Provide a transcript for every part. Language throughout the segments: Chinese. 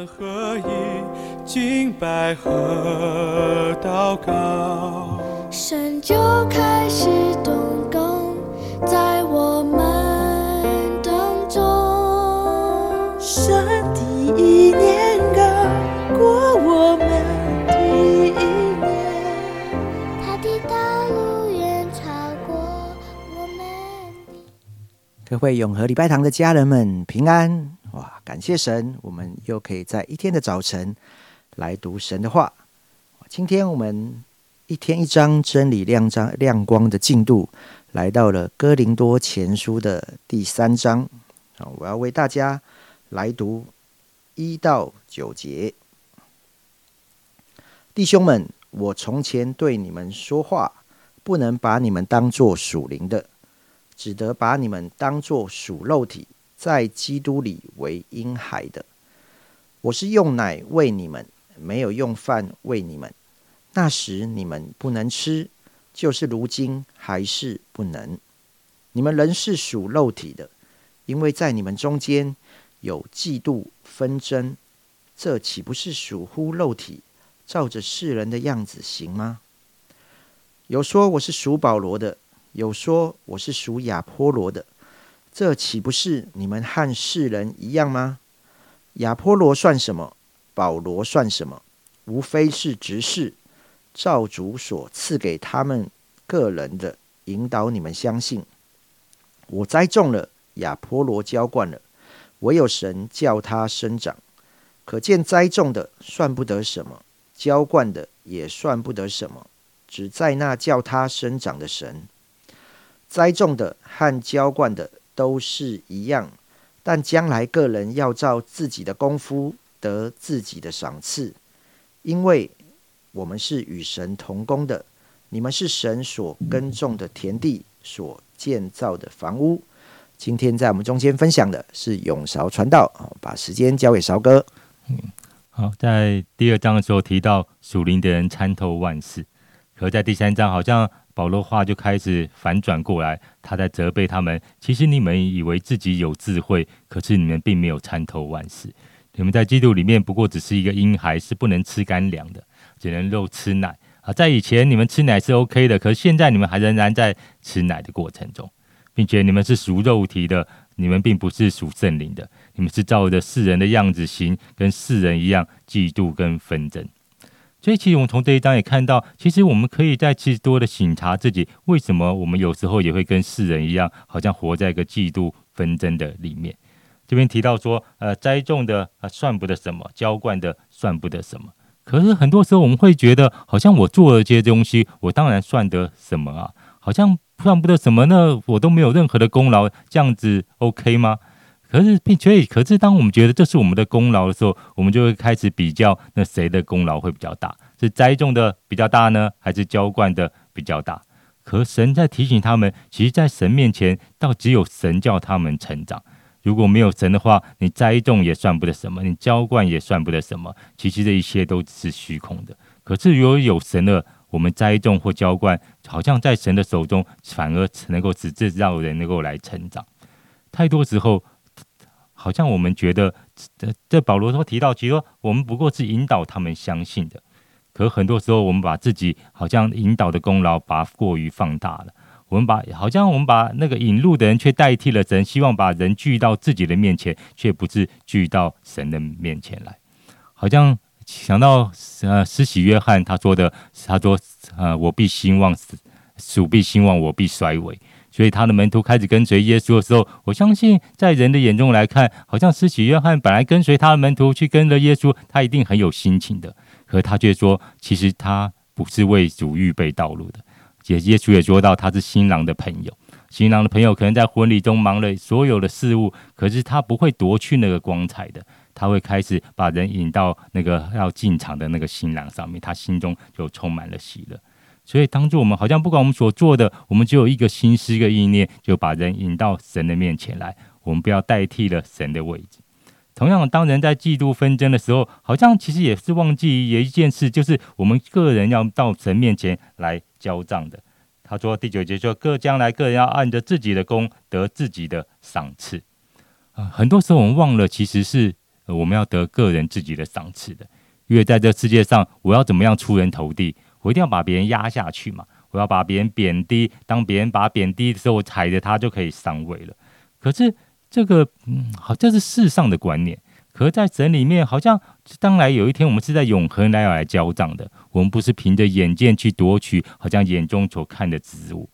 们合一，敬拜和祷告，神就开始动工在我们当中。神的意念高过我们的意念，他的道路远超过我们的。各位永和礼拜堂的家人们平安哇！感谢神，我们又可以在一天的早晨来读神的话。今天我们一天一章真理亮章亮光的进度，来到了哥林多前书的第三章啊！我要为大家来读一到九节。弟兄们，我从前对你们说话，不能把你们当作属灵的。只得把你们当作属肉体，在基督里为婴孩的。我是用奶喂你们，没有用饭喂你们。那时你们不能吃，就是如今还是不能。你们仍是属肉体的，因为在你们中间有嫉妒纷争，这岂不是属乎肉体，照着世人的样子行吗？有说我是属保罗的。有说我是属亚波罗的，这岂不是你们和世人一样吗？亚波罗算什么？保罗算什么？无非是执事，照主所赐给他们个人的引导，你们相信。我栽种了，亚波罗浇灌了，唯有神叫他生长。可见栽种的算不得什么，浇灌的也算不得什么，只在那叫他生长的神。栽种的和浇灌的都是一样，但将来个人要照自己的功夫得自己的赏赐，因为我们是与神同工的。你们是神所耕种的田地，所建造的房屋。今天在我们中间分享的是永韶传道，把时间交给韶哥。嗯，好，在第二章的时候提到属灵的人参透万事，可在第三章好像。保罗话就开始反转过来，他在责备他们。其实你们以为自己有智慧，可是你们并没有参透万事。你们在基督里面不过只是一个婴孩，是不能吃干粮的，只能肉吃奶啊。在以前你们吃奶是 OK 的，可是现在你们还仍然在吃奶的过程中，并且你们是属肉体的，你们并不是属圣灵的。你们是照着世人的样子行，跟世人一样嫉妒跟纷争。所以，其实我们从这一章也看到，其实我们可以再去多的省察自己，为什么我们有时候也会跟世人一样，好像活在一个嫉妒纷争的里面。这边提到说，呃，栽种的啊算不得什么，浇灌的算不得什么。可是很多时候我们会觉得，好像我做了这些东西，我当然算得什么啊？好像算不得什么呢？我都没有任何的功劳，这样子 OK 吗？可是，并且，可是，当我们觉得这是我们的功劳的时候，我们就会开始比较，那谁的功劳会比较大？是栽种的比较大呢，还是浇灌的比较大？可神在提醒他们，其实，在神面前，倒只有神叫他们成长。如果没有神的话，你栽种也算不得什么，你浇灌也算不得什么。其实这一切都是虚空的。可是，如果有神了，我们栽种或浇灌，好像在神的手中，反而能够使这让人能够来成长。太多时候。好像我们觉得，这这保罗说提到，其实我们不过是引导他们相信的。可很多时候，我们把自己好像引导的功劳，把过于放大了。我们把好像我们把那个引路的人，却代替了神，希望把人聚到自己的面前，却不是聚到神的面前来。好像想到呃，施洗约翰他说的，他说呃，我必兴旺，主必兴旺，我必衰微。所以他的门徒开始跟随耶稣的时候，我相信在人的眼中来看，好像施洗约翰本来跟随他的门徒去跟着耶稣，他一定很有心情的。可他却说，其实他不是为主预备道路的。也耶稣也说到，他是新郎的朋友。新郎的朋友可能在婚礼中忙了所有的事物，可是他不会夺去那个光彩的，他会开始把人引到那个要进场的那个新郎上面，他心中就充满了喜乐。所以，当做我们好像不管我们所做的，我们只有一个心思、一个意念，就把人引到神的面前来。我们不要代替了神的位置。同样，当人在嫉妒纷争的时候，好像其实也是忘记有一件事，就是我们个人要到神面前来交账的。他说第九节说：“各将来个人要按着自己的功得自己的赏赐。”啊，很多时候我们忘了，其实是我们要得个人自己的赏赐的。因为在这世界上，我要怎么样出人头地？我一定要把别人压下去嘛，我要把别人贬低。当别人把贬低的时候，我踩着他就可以上位了。可是这个，嗯，好，这是世上的观念。可在神里面，好像当来有一天，我们是在永恒来来交账的。我们不是凭着眼见去夺取，好像眼中所看的之物。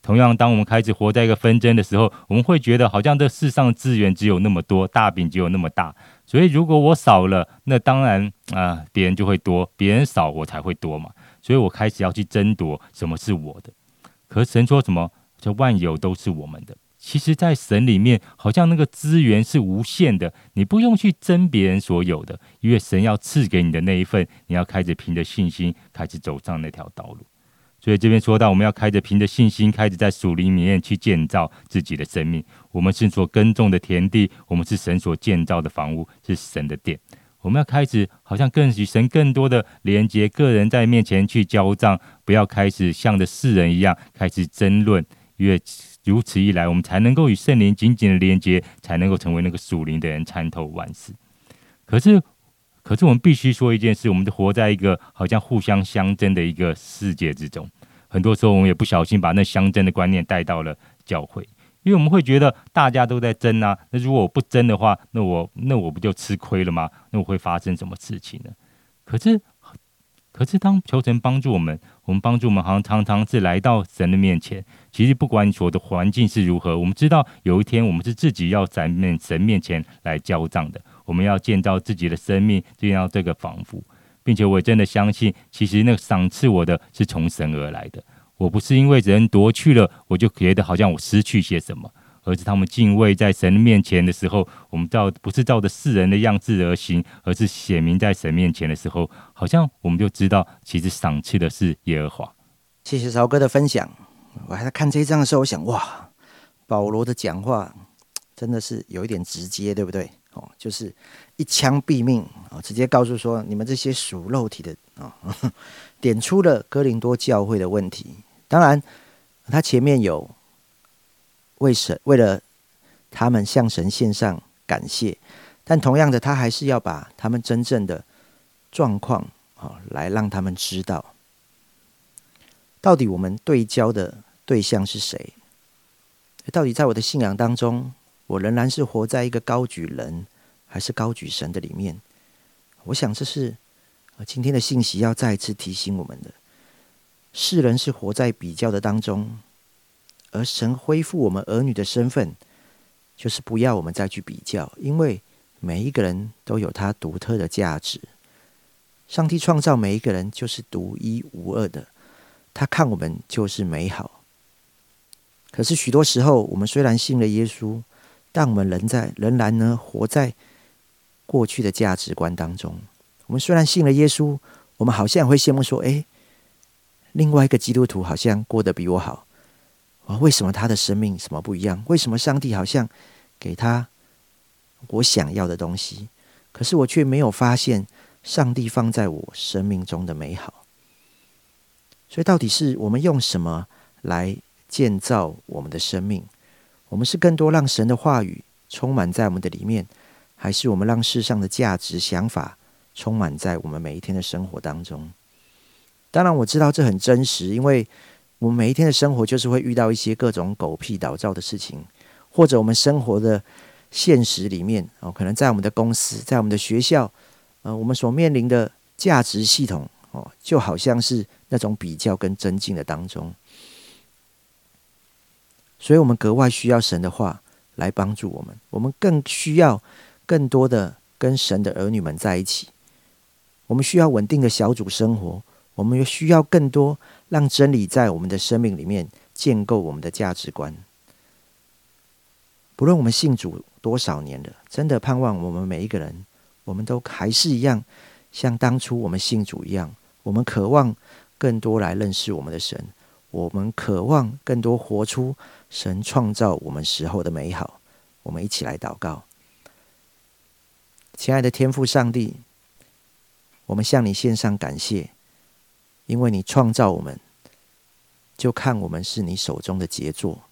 同样，当我们开始活在一个纷争的时候，我们会觉得好像这世上资源只有那么多，大饼只有那么大。所以，如果我少了，那当然啊，别人就会多；别人少，我才会多嘛。所以我开始要去争夺什么是我的。可神说什么？这万有都是我们的。其实，在神里面，好像那个资源是无限的，你不用去争别人所有的，因为神要赐给你的那一份，你要开始凭着信心开始走上那条道路。所以这边说到，我们要开着凭着信心，开始在属灵里面去建造自己的生命。我们是所耕种的田地，我们是神所建造的房屋，是神的殿。我们要开始，好像更与神更多的连接，个人在面前去交账，不要开始像的世人一样开始争论。因为如此一来，我们才能够与圣灵紧紧的连接，才能够成为那个属灵的人，参透万事。可是。可是我们必须说一件事：，我们活在一个好像互相相争的一个世界之中。很多时候，我们也不小心把那相争的观念带到了教会，因为我们会觉得大家都在争啊。那如果我不争的话，那我那我不就吃亏了吗？那我会发生什么事情呢？可是，可是当求神帮助我们，我们帮助我们，好像常常是来到神的面前。其实不管所的环境是如何，我们知道有一天我们是自己要在面神面前来交账的。我们要建造自己的生命，建造这个仿佛，并且我真的相信，其实那个赏赐我的是从神而来的。我不是因为人夺去了，我就觉得好像我失去些什么，而是他们敬畏在神面前的时候，我们照不是照着世人的样子而行，而是显明在神面前的时候，好像我们就知道，其实赏赐的是耶和华。谢谢曹哥的分享。我还在看这一章的时候，我想哇，保罗的讲话真的是有一点直接，对不对？哦，就是一枪毙命啊！直接告诉说，你们这些属肉体的啊，点出了哥林多教会的问题。当然，他前面有为神为了他们向神献上感谢，但同样的，他还是要把他们真正的状况啊，来让他们知道，到底我们对焦的对象是谁？到底在我的信仰当中？我仍然是活在一个高举人还是高举神的里面。我想这是今天的信息要再一次提醒我们的：世人是活在比较的当中，而神恢复我们儿女的身份，就是不要我们再去比较，因为每一个人都有他独特的价值。上帝创造每一个人就是独一无二的，他看我们就是美好。可是许多时候，我们虽然信了耶稣，但我们仍在仍然呢，活在过去的价值观当中。我们虽然信了耶稣，我们好像会羡慕说：“哎，另外一个基督徒好像过得比我好。啊，为什么他的生命什么不一样？为什么上帝好像给他我想要的东西？可是我却没有发现上帝放在我生命中的美好。所以，到底是我们用什么来建造我们的生命？”我们是更多让神的话语充满在我们的里面，还是我们让世上的价值想法充满在我们每一天的生活当中？当然，我知道这很真实，因为我们每一天的生活就是会遇到一些各种狗屁倒灶的事情，或者我们生活的现实里面哦，可能在我们的公司，在我们的学校，呃，我们所面临的价值系统哦，就好像是那种比较跟增进的当中。所以，我们格外需要神的话来帮助我们。我们更需要更多的跟神的儿女们在一起。我们需要稳定的小组生活。我们又需要更多让真理在我们的生命里面建构我们的价值观。不论我们信主多少年了，真的盼望我们每一个人，我们都还是一样，像当初我们信主一样。我们渴望更多来认识我们的神。我们渴望更多活出神创造我们时候的美好。我们一起来祷告，亲爱的天父上帝，我们向你献上感谢，因为你创造我们，就看我们是你手中的杰作，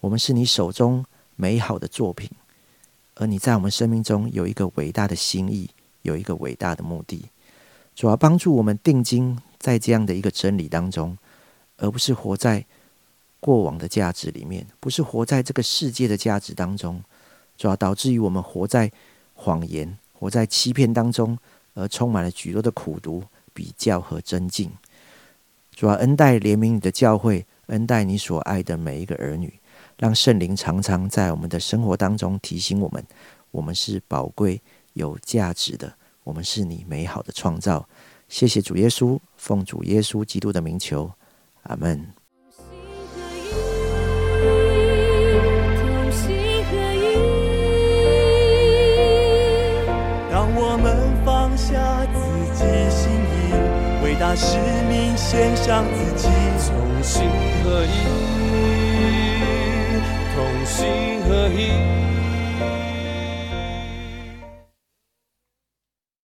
我们是你手中美好的作品，而你在我们生命中有一个伟大的心意，有一个伟大的目的。主要帮助我们定睛在这样的一个真理当中，而不是活在过往的价值里面，不是活在这个世界的价值当中。主要导致于我们活在谎言、活在欺骗当中，而充满了许多的苦毒、比较和增进。主啊恩待怜悯你的教会，恩待你所爱的每一个儿女，让圣灵常常在我们的生活当中提醒我们：我们是宝贵、有价值的。我们是你美好的创造，谢谢主耶稣，奉主耶稣基督的名求，阿门。把，使命献上自己，同心合一，同心合一。